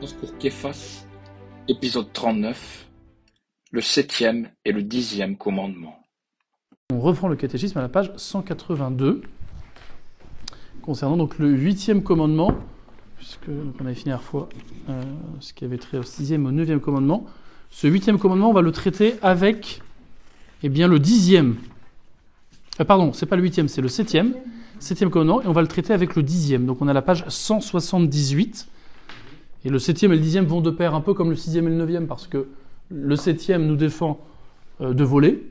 Parcours Képhas, épisode 39, le septième et le dixième commandement. On reprend le catéchisme à la page 182, concernant donc le huitième commandement, puisque donc on avait fini la fois euh, ce qui avait trait au sixième au neuvième commandement. Ce huitième commandement, on va le traiter avec eh bien, le dixième. Euh, pardon, c'est pas le huitième, c'est le septième. Septième commandement, et on va le traiter avec le dixième. Donc on a la page 178. Et le septième et le dixième vont de pair, un peu comme le sixième et le neuvième, parce que le septième nous défend euh, de voler,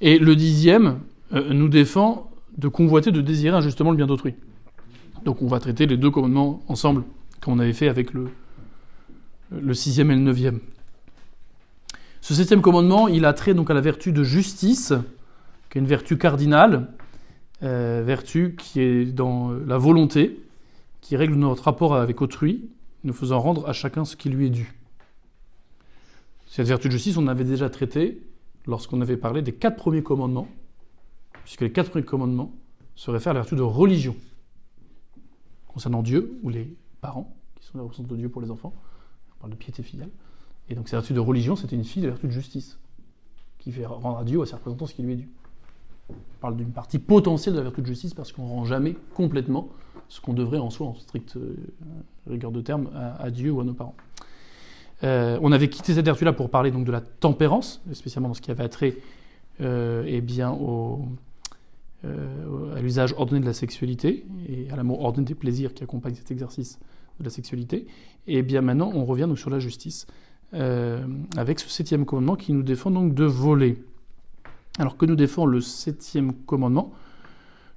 et le dixième euh, nous défend de convoiter, de désirer injustement le bien d'autrui. Donc on va traiter les deux commandements ensemble, comme on avait fait avec le, sixième et le neuvième. Ce septième commandement, il a trait donc à la vertu de justice, qui est une vertu cardinale, euh, vertu qui est dans la volonté, qui règle notre rapport avec autrui, nous faisant rendre à chacun ce qui lui est dû. Cette vertu de justice, on avait déjà traité lorsqu'on avait parlé des quatre premiers commandements, puisque les quatre premiers commandements se réfèrent à la vertu de religion, concernant Dieu ou les parents, qui sont les représentants de Dieu pour les enfants. On parle de piété filiale. Et donc cette vertu de religion, c'était une fille de vertu de justice, qui fait rendre à Dieu ou à ses représentants ce qui lui est dû. On parle d'une partie potentielle de la vertu de justice parce qu'on ne rend jamais complètement ce qu'on devrait en soi, en stricte euh, rigueur de terme, à, Dieu ou à nos parents. Euh, on avait quitté cette vertu-là pour parler donc de la tempérance, spécialement dans ce qui avait trait euh, eh bien, euh, à l'usage ordonné de la sexualité et à l'amour ordonné des plaisirs qui accompagne cet exercice de la sexualité. Et bien maintenant, on revient donc sur la justice, avec ce septième commandement qui nous défend donc de voler. Alors que nous défend le septième commandement?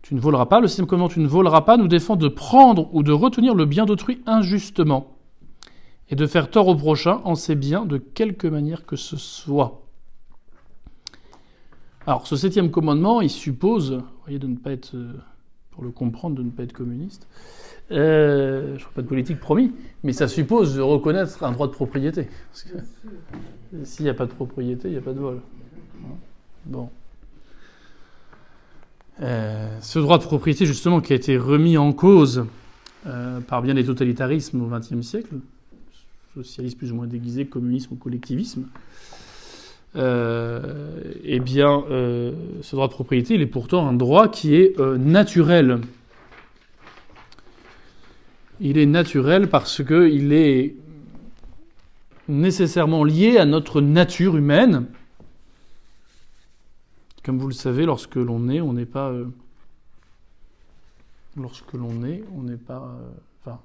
Tu ne voleras pas. Le septième commandement Tu ne voleras pas nous défend de prendre ou de retenir le bien d'autrui injustement et de faire tort au prochain en ses biens de quelque manière que ce soit. Alors ce septième commandement, il suppose, vous voyez, de ne pas être, pour le comprendre, de ne pas être communiste. Euh, je ne ferai pas de politique promis, mais ça suppose de reconnaître un droit de propriété. Que s'il n'y a pas de propriété, il n'y a pas de vol. Bon. Euh, ce droit de propriété, justement, qui a été remis en cause euh, par bien des totalitarismes au XXe siècle, socialisme plus ou moins déguisé, communisme ou collectivisme, euh, eh bien, ce droit de propriété, il est pourtant un droit qui est naturel. Il est naturel parce qu'il est nécessairement lié à notre nature humaine. Comme vous le savez, lorsque l'on est, on n'est pas. Euh, lorsque l'on est, on n'est pas. euh, Enfin,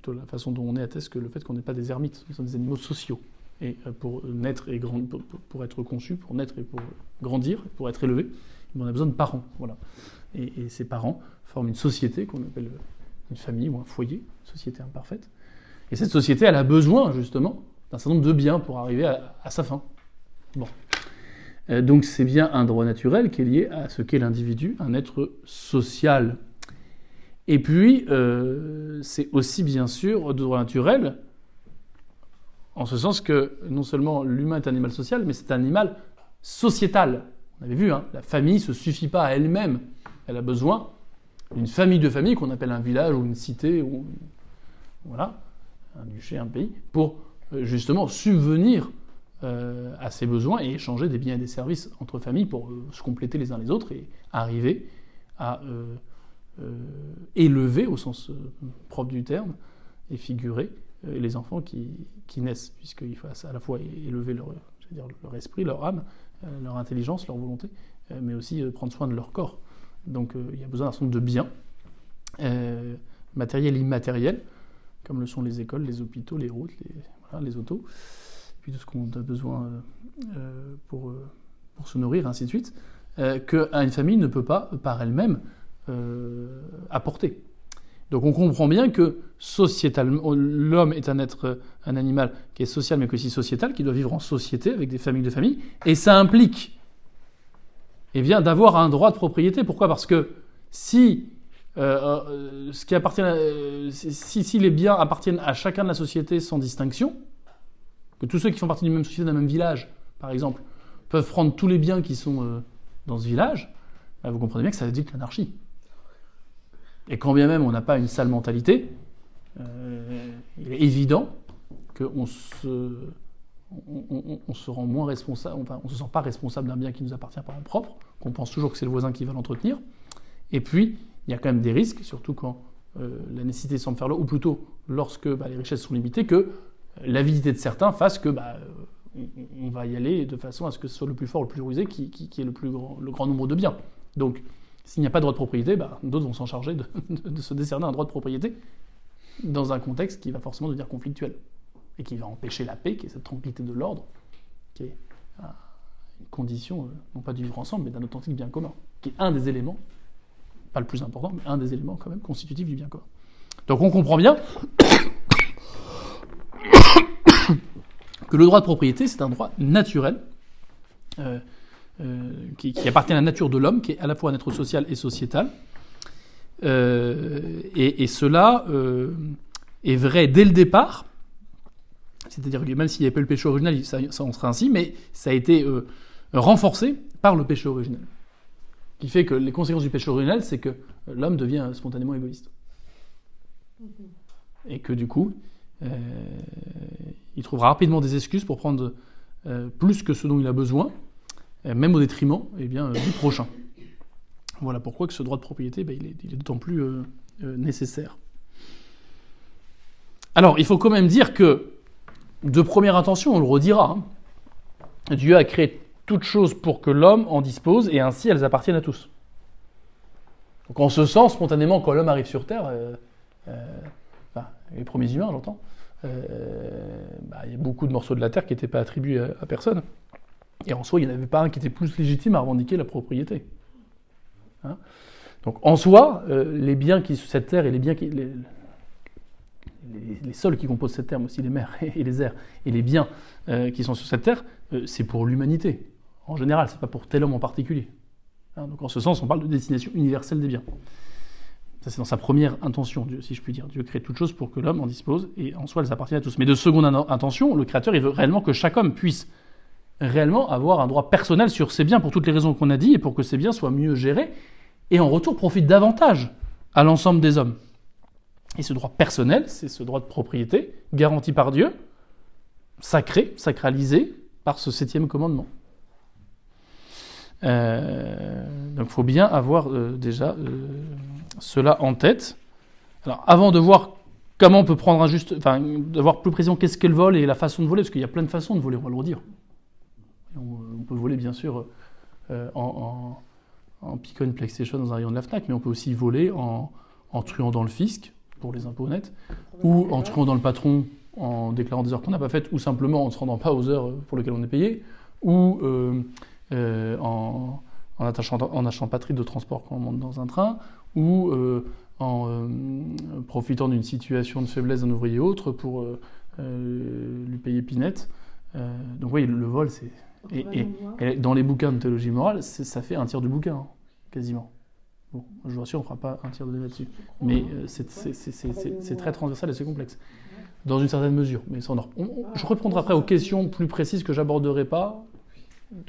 plutôt la façon dont on est atteste que le fait qu'on n'est pas des ermites, nous sommes des animaux sociaux. Et euh, pour naître et grand, pour, être conçu, pour naître et pour grandir, pour être élevé, on a besoin de parents. Voilà. Et, ces parents forment une société qu'on appelle une famille ou un foyer, société imparfaite. Et cette société, elle a besoin justement d'un certain nombre de biens pour arriver à, à sa fin. Bon. Euh, donc c'est bien un droit naturel qui est lié à ce qu'est l'individu, un être social. Et puis, euh, c'est aussi bien sûr de droit naturel, en ce sens que non seulement l'humain est un animal social, mais c'est un animal sociétal. On avait vu, hein, la famille ne se suffit pas à elle-même. Elle a besoin d'une famille de familles qu'on appelle un village ou une cité, ou voilà, un duché, un pays, pour euh, justement subvenir euh, à ses besoins et échanger des biens et des services entre familles pour euh, se compléter les uns les autres et arriver à euh, élever, au sens propre du terme, et figurer les enfants qui, naissent, puisqu'il faut à la fois élever leur, dire, leur esprit, leur âme, leur intelligence, leur volonté, mais aussi prendre soin de leur corps. Donc il y a besoin d'un certain nombre de biens, matériels et immatériels, comme le sont les écoles, les hôpitaux, les routes, les autos, puis tout ce qu'on a besoin euh, euh, pour, euh, pour se nourrir, ainsi de suite, qu'une famille ne peut pas, par elle-même, apporter. Donc on comprend bien que sociétalement, l'homme est un être, un animal qui est social mais aussi sociétal, qui doit vivre en société avec des familles de familles, et ça implique eh bien, d'avoir un droit de propriété. Pourquoi? Parce que si, ce qui appartient à- si les biens appartiennent à chacun de la société sans distinction, que tous ceux qui font partie d'une même société, d'un même village, par exemple, peuvent prendre tous les biens qui sont euh, dans ce village, bah, vous comprenez bien que ça dire l'anarchie. Et quand bien même on n'a pas une sale mentalité, il est évident qu'on se, on, se rend moins responsable, enfin, on se sent pas responsable d'un bien qui nous appartient pas en propre, qu'on pense toujours que c'est le voisin qui va l'entretenir. Et puis, il y a quand même des risques, surtout quand la nécessité semble faire là, ou plutôt lorsque bah, les richesses sont limitées, que l'avidité de certains fasse que bah, on, va y aller de façon à ce que ce soit le plus fort, le plus rusé, qui, qui, ait le plus grand, le grand nombre de biens. Donc, s'il n'y a pas de droit de propriété, bah, d'autres vont s'en charger de, se décerner un droit de propriété dans un contexte qui va forcément devenir conflictuel et qui va empêcher la paix, qui est cette tranquillité de l'ordre, qui est une condition, euh, non pas du vivre ensemble, mais d'un authentique bien commun, qui est un des éléments, pas le plus important, mais un des éléments quand même constitutifs du bien commun. Donc on comprend bien que le droit de propriété, c'est un droit naturel, euh, euh, qui, appartient à la nature de l'homme, qui est à la fois un être social et sociétal. Euh, et, cela est vrai dès le départ, c'est-à-dire que même s'il n'y avait pas le péché original, ça, ça, en serait ainsi, mais ça a été renforcé par le péché original. Qui fait que les conséquences du péché original, c'est que l'homme devient spontanément égoïste. Et que du coup, il trouvera rapidement des excuses pour prendre euh, plus que ce dont il a besoin, euh, même au détriment eh bien, du prochain. Voilà pourquoi ce droit de propriété, ben, est, d'autant plus nécessaire. Alors, il faut quand même dire que, de première intention, on le redira, hein, Dieu a créé toutes choses pour que l'homme en dispose, et ainsi elles appartiennent à tous. Donc en ce sens, spontanément, quand l'homme arrive sur Terre, les premiers humains, j'entends, euh, bah, il y a beaucoup de morceaux de la terre qui n'étaient pas attribués à, personne. Et en soi, il n'y en avait pas un qui était plus légitime à revendiquer la propriété. Hein. Donc en soi, euh, les biens qui sur cette terre et les biens qui, les, les, sols qui composent cette terre, mais aussi les mers et les airs, et les biens euh, qui sont sur cette terre, c'est pour l'humanité. En général, c'est pas pour tel homme en particulier. Hein. donc en ce sens, on parle de destination universelle des biens. Ça, c'est dans sa première intention, Dieu, si je puis dire. Dieu crée toutes choses pour que l'homme en dispose, et en soi, elles appartiennent à tous. Mais de seconde intention, le Créateur, il veut réellement que chaque homme puisse réellement avoir un droit personnel sur ses biens pour toutes les raisons qu'on a dit, et pour que ces biens soient mieux gérés, et en retour profite davantage à l'ensemble des hommes. Et ce droit personnel, c'est ce droit de propriété, garanti par Dieu, sacré, sacralisé par ce septième commandement. Euh, donc il faut bien avoir euh, déjà euh, cela en tête. Alors avant de voir comment on peut prendre un juste, enfin d'avoir plus précisément qu'est-ce qu'est le vol et la façon de voler, parce qu'il y a plein de façons de voler, on va le redire. On, peut voler bien sûr en, en, piquant une PlayStation dans un rayon de la FNAC, mais on peut aussi voler en, en truant dans le fisc pour les impôts honnêtes, ou en truant dans le patron en déclarant des heures qu'on n'a pas faites, ou simplement en ne se rendant pas aux heures pour lesquelles on est payé, ou euh, en, en, attachant, en achetant pas de transport quand on monte dans un train, ou euh, en euh, profitant d'une situation de faiblesse d'un ouvrier autre pour lui payer pinette. donc oui, le vol, c'est... Et, dans les bouquins de théologie morale, ça fait un tiers du bouquin, hein, quasiment. Bon, je vous rassure, on ne fera pas un tiers de là-dessus. Mais c'est très transversal et c'est complexe. Dans une certaine mesure. Mais ça, je reprendrai après aux questions plus précises que j'aborderai pas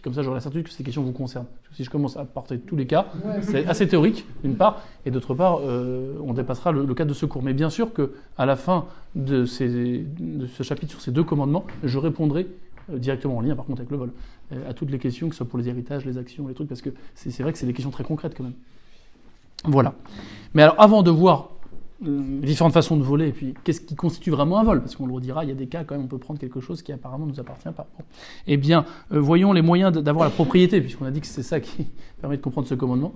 comme ça, j'aurai la certitude que ces questions vous concernent. si je commence à porter tous les cas, c'est assez théorique, d'une part, et d'autre part, euh, on dépassera le, cadre de secours. Mais bien sûr qu'à la fin de, de, ce chapitre sur ces deux commandements, je répondrai euh, directement en lien, par contre, avec le vol, euh, à toutes les questions, que ce soit pour les héritages, les actions, les trucs, parce que c'est vrai que c'est des questions très concrètes quand même. Voilà. Mais alors, avant de voir différentes façons de voler, et puis qu'est-ce qui constitue vraiment un vol? Parce qu'on le redira, il y a des cas quand même, on peut prendre quelque chose qui apparemment ne nous appartient pas. Eh bien, euh, voyons les moyens d'avoir la propriété, puisqu'on a dit que c'est ça qui permet de comprendre ce commandement.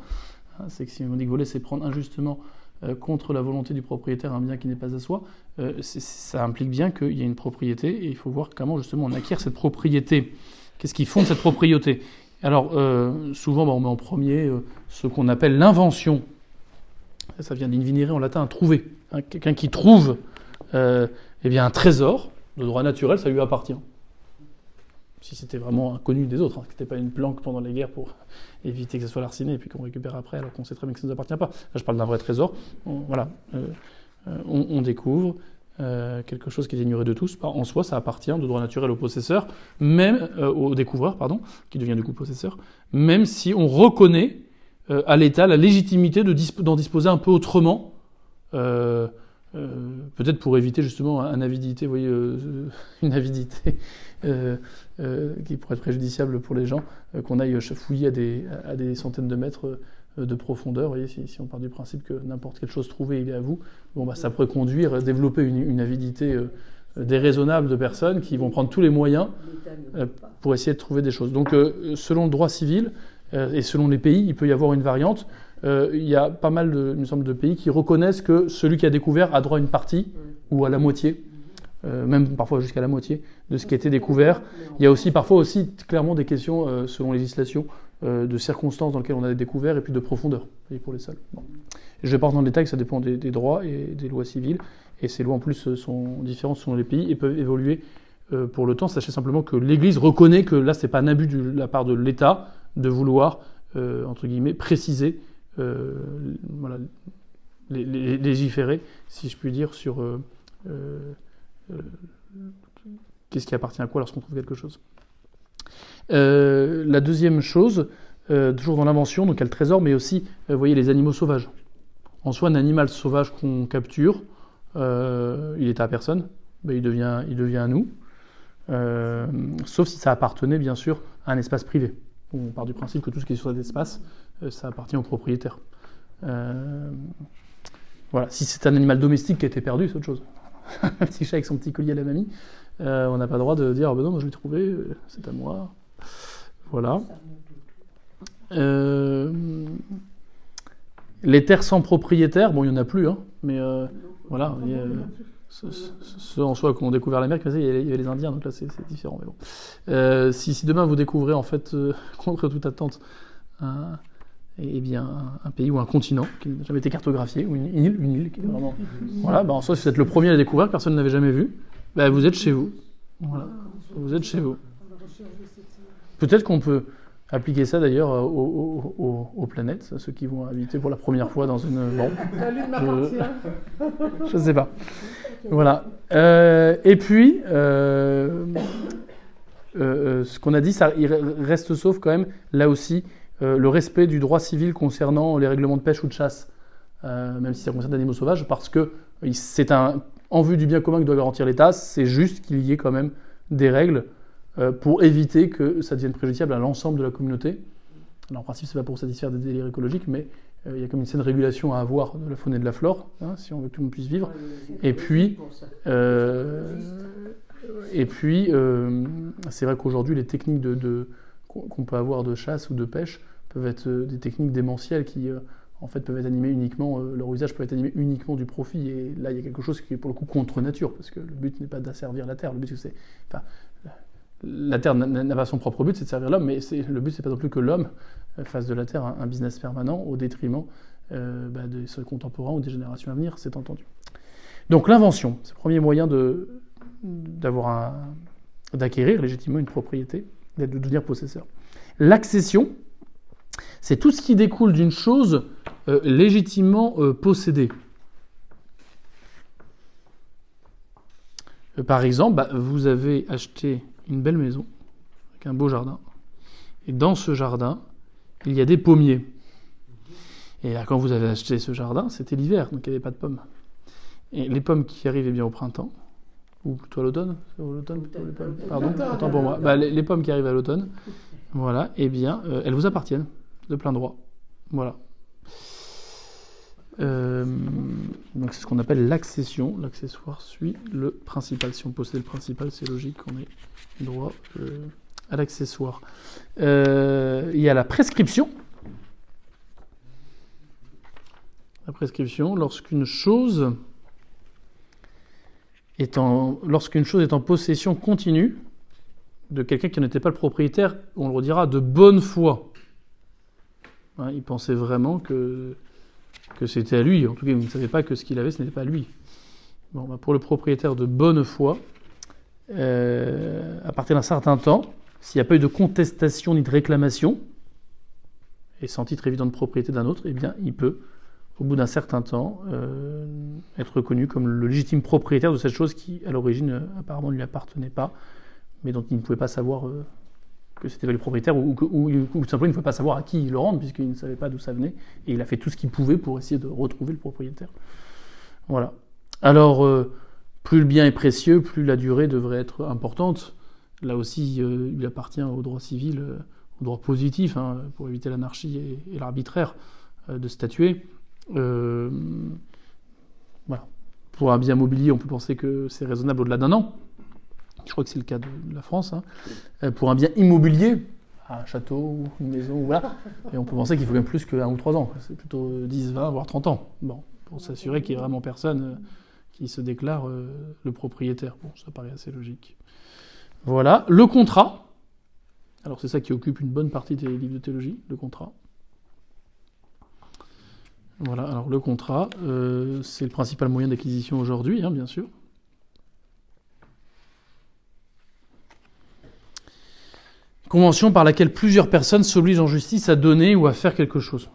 Hein, c'est que si on dit que voler, c'est prendre injustement euh, contre la volonté du propriétaire un bien qui n'est pas à soi, ça implique bien qu'il y a une propriété, et il faut voir comment justement on acquiert cette propriété. Qu'est-ce qui fonde cette propriété? Alors, souvent, bah, on met en premier ce qu'on appelle l'invention ça vient d'invinere en latin, trouver. Hein, quelqu'un qui trouve euh, eh bien, un trésor de droit naturel, ça lui appartient. Si c'était vraiment inconnu des autres, hein, ce n'était pas une planque pendant les guerres pour éviter que ça soit larciné et puis qu'on récupère après alors qu'on sait très bien que ça ne nous appartient pas. Là, je parle d'un vrai trésor. voilà, euh, euh, on, découvre quelque chose qui est ignoré de tous. En soi, ça appartient de droit naturel au possesseur, même au découvreur, pardon, qui devient du coup possesseur, même si on reconnaît à l'État la légitimité d'en disposer un peu autrement, euh, peut-être pour éviter justement un avidité, vous voyez, une avidité qui pourrait être préjudiciable pour les gens, qu'on aille fouiller à des, à des, centaines de mètres de profondeur. Vous voyez, si, si, on part du principe que n'importe quelle chose trouvée, il est à vous, bon, bah, ça pourrait conduire à développer une, une avidité déraisonnable de personnes qui vont prendre tous les moyens pour essayer de trouver des choses. Donc, selon le droit civil et selon les pays, il peut y avoir une variante. Euh, il y a pas mal, de, il de pays qui reconnaissent que celui qui a découvert a droit à une partie ou à la moitié, euh, même parfois jusqu'à la moitié de ce qui a été découvert. Il y a aussi parfois aussi clairement des questions, euh, selon législation, de circonstances dans lesquelles on a découvert et puis de profondeur pour les sols. Je ne vais pas rentrer dans le détail, ça dépend des, droits et des lois civiles. Et ces lois en plus sont différentes selon les pays et peuvent évoluer pour le temps. Sachez simplement que l'Église reconnaît que là, c'est pas un abus de la part de l'État de vouloir, entre guillemets, préciser euh, légiférer, si je puis dire, sur euh, euh, qu'est-ce qui appartient à quoi lorsqu'on trouve quelque chose. la deuxième chose, toujours dans l'invention, donc il y a le trésor, mais aussi, vous voyez, les animaux sauvages. En soi, un animal sauvage qu'on capture, il est à personne, il, devient, il devient à nous, sauf si ça appartenait bien sûr à un espace privé. On part du principe que tout ce qui est sur cet espace euh, ça appartient au propriétaire. Euh, voilà. Si c'est un animal domestique qui a été perdu, c'est autre chose. un petit chat avec son petit collier à la mamie, euh, on n'a pas le droit de dire ah ben non, je l'ai trouvé, c'est à moi. Voilà. les terres sans propriétaire, bon, il n'y en a plus, hein, mais voilà. Ceux en soi qui ont découvert l'Amérique, il y avait les Indiens, donc là c'est différent. Mais bon. si, si, demain vous découvrez en fait, contre toute attente, un, et bien un pays ou un continent qui n'a jamais été cartographié, ou une île, une île qui est vraiment. Voilà, bah en soi, si vous êtes le premier à découvrir, personne n'avait jamais vu, bah, vous êtes chez vous. Voilà, vous êtes chez vous. Peut-être qu'on peut appliquer ça d'ailleurs aux, planètes, à ceux qui vont habiter pour la première fois dans une. Bon. je ne sais pas. Voilà. Euh, et puis, euh, euh, ce qu'on a dit, ça, il reste sauf quand même, là aussi, euh, le respect du droit civil concernant les règlements de pêche ou de chasse, euh, même si ça concerne des animaux sauvages, parce que c'est un, en vue du bien commun que doit garantir l'État, c'est juste qu'il y ait quand même des règles euh, pour éviter que ça devienne préjudiciable à l'ensemble de la communauté. Alors, en principe, c'est pas pour satisfaire des délires écologiques, mais il y a comme une saine régulation à avoir de la faune et de la flore, hein, si on veut que tout le monde puisse vivre. Et puis, et puis, c'est vrai qu'aujourd'hui, les techniques qu'on peut avoir de chasse ou de pêche peuvent être euh, des techniques démentielles qui euh, en fait peuvent être animées uniquement, euh, leur usage peut être animé uniquement du profit. Et là, il y a quelque chose qui est pour le coup contre nature, parce que le but n'est pas d'asservir la terre. Le but, c'est, la terre n'a pas son propre but, c'est de servir l'homme, mais le but, c'est pas non plus que l'homme fasse de la terre un, business permanent au détriment bah, de ses contemporains ou des générations à venir, c'est entendu. Donc l'invention, c'est le premier moyen d'acquérir légitimement une propriété de devenir possesseur. L'accession, c'est tout ce qui découle d'une chose euh, légitimement euh, possédée. Euh, par exemple, bah, vous avez acheté une belle maison avec un beau jardin. Et dans ce jardin, il y a des pommiers. Et là, quand vous avez acheté ce jardin, c'était l'hiver, donc il n'y avait pas de pommes. Et les pommes qui arrivaient bien au printemps, ou plutôt à l'automne Pardon, autant pour moi. Bah, les, pommes qui arrivent à l'automne, voilà, eh bien, euh, elles vous appartiennent de plein droit. Voilà. Euh, donc c'est ce qu'on appelle l'accession. L'accessoire suit le principal. Si on possède le principal, c'est logique qu'on ait droit euh, à l'accessoire. il y a la prescription. La prescription, lorsqu'une chose lorsqu'une chose est en possession continue de quelqu'un qui n'était pas le propriétaire, on le redira, de bonne foi. Hein, il pensait vraiment que, que c'était à lui. En tout cas, il ne savait pas que ce qu'il avait, ce n'était pas à lui. Bah, pour le propriétaire de bonne foi, euh, à partir d'un certain temps, s'il n'y a pas eu de contestation ni de réclamation, et sans titre évident de propriété d'un autre, eh il peut au bout d'un certain temps, euh, être reconnu comme le légitime propriétaire de cette chose qui, à l'origine, euh, apparemment ne lui appartenait pas, mais dont il ne pouvait pas savoir que c'était le propriétaire, ou, ou, simplement il ne pouvait pas savoir à qui il le rendre, puisqu'il ne savait pas d'où ça venait, et il a fait tout ce qu'il pouvait pour essayer de retrouver le propriétaire. Voilà. Alors, euh, plus le bien est précieux, plus la durée devrait être importante. Là aussi, euh, il appartient au droit civil, euh, au droit positif, hein, pour éviter l'anarchie et, l'arbitraire, de statuer. Voilà. Pour un bien mobilier, on peut penser que c'est raisonnable au-delà d'un an. Je crois que c'est le cas de, la France. hein. Euh, pour un bien immobilier, un château ou une maison, voilà, et on peut penser qu'il faut même plus qu'un ou trois ans. C'est plutôt euh, 10, 20, voire 30 ans. Bon, pour s'assurer qu'il n'y ait vraiment personne euh, qui se déclare euh, le propriétaire. Bon, ça paraît assez logique. Voilà. Le contrat. Alors c'est ça qui occupe une bonne partie des livres de théologie, le contrat. Voilà, alors le contrat, euh, c'est le principal moyen d'acquisition aujourd'hui, hein, bien sûr. Convention par laquelle plusieurs personnes s'obligent en justice à donner ou à faire quelque chose.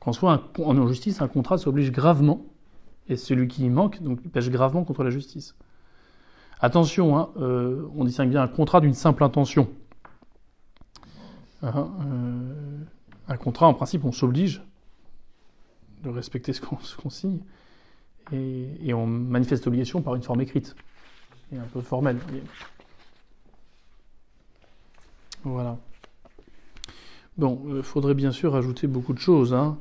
Qu'en soit, un, en justice, un contrat s'oblige gravement, et celui qui y manque, donc, il pêche gravement contre la justice. Attention, hein, euh, on distingue bien un contrat d'une simple intention. Hein, euh, un contrat, en principe, on s'oblige de respecter ce qu'on ce qu'on signe, et, et on manifeste l'obligation par une forme écrite, et un peu formelle. Voilà. Bon, il faudrait bien sûr ajouter beaucoup de choses. hein.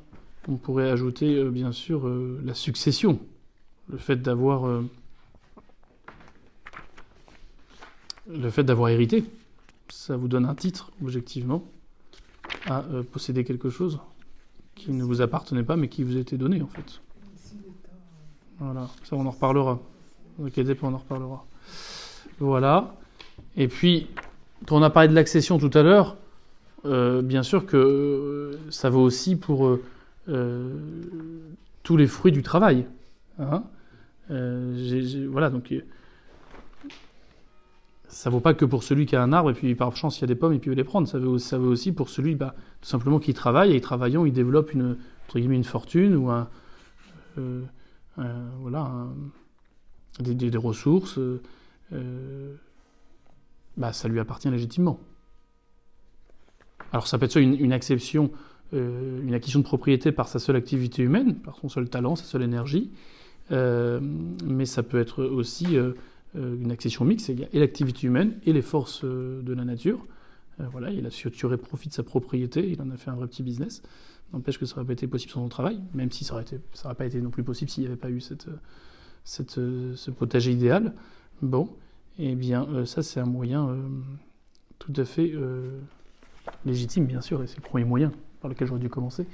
On pourrait ajouter, euh, bien sûr, euh, la succession. Le fait d'avoir... euh, le fait d'avoir hérité. Ça vous donne un titre, objectivement, à euh, posséder quelque chose qui ne vous appartenait pas, mais qui vous été donné, en fait. Voilà, ça on en reparlera. Ne vous inquiétez pas, on en reparlera. Voilà. Et puis, quand on a parlé de l'accession tout à l'heure, euh, bien sûr que euh, ça vaut aussi pour euh, tous les fruits du travail. Hein voilà, donc ça vaut pas que pour celui qui a un arbre et puis par chance il y a des pommes et puis il veut les prendre. Ça vaut, aussi pour celui, bah, simplement qui travaille et travaillant, il développe une entre une fortune ou un, voilà, des ressources. Bah, ça lui appartient légitimement. Alors ça peut être une, une euh, une acquisition de propriété par sa seule activité humaine, par son seul talent, sa seule énergie, euh, mais ça peut être aussi euh, une accession mixte, il y a et l'activité humaine et les forces de la nature. Voilà, il a su profit de sa propriété, il en a fait un vrai petit business. N'empêche que ça n'aurait pas été possible sans son travail, même si ça n'aurait pas été non plus possible s'il n'y avait pas eu cette, ce potager idéal. Bon, eh bien, euh, ça, c'est un moyen euh, tout à fait euh, légitime, bien sûr, et c'est le premier moyen par lequel j'aurais dû commencer,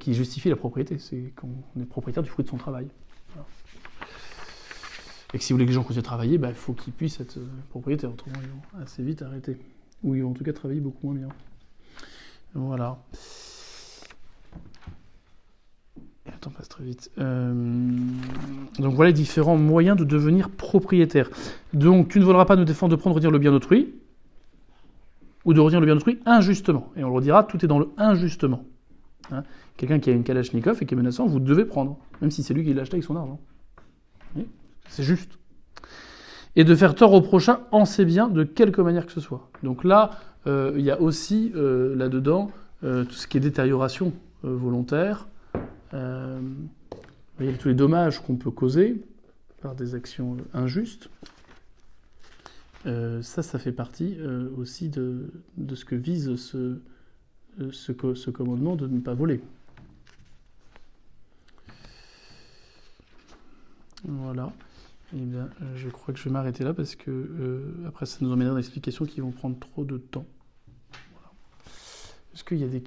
qui justifie la propriété. C'est qu'on est propriétaire du fruit de son travail. Et que si vous voulez que les gens continuent à travailler, bah, il faut qu'ils puissent être propriétaires, autrement ils vont assez vite arrêter. Ou ils vont en tout cas travailler beaucoup moins bien. Voilà. Temps passe très vite. Euh, Donc voilà les différents moyens de devenir propriétaire. Donc tu ne voudras pas nous défendre de prendre redire le bien d'autrui, ou de redire le bien d'autrui injustement. Et on le redira, tout est dans le injustement. Hein? Quelqu'un qui a une Kalachnikov et qui est menaçant, vous devez prendre, même si c'est lui qui l'a acheté avec son argent. C'est juste. Et de faire tort au prochain en ses biens de quelque manière que ce soit. Donc là, euh, il y a aussi euh, là-dedans tout ce qui est détérioration volontaire. Euh, a tous les dommages qu'on peut causer par des actions injustes. Euh, ça, ça fait partie euh, aussi de, ce que vise ce, euh, ce, co- ce commandement de ne pas voler. Voilà. Eh bien, je crois que je vais m'arrêter là parce que après, ça nous emmènera dans des explications qui vont prendre trop de temps. Est-ce qu'il y a des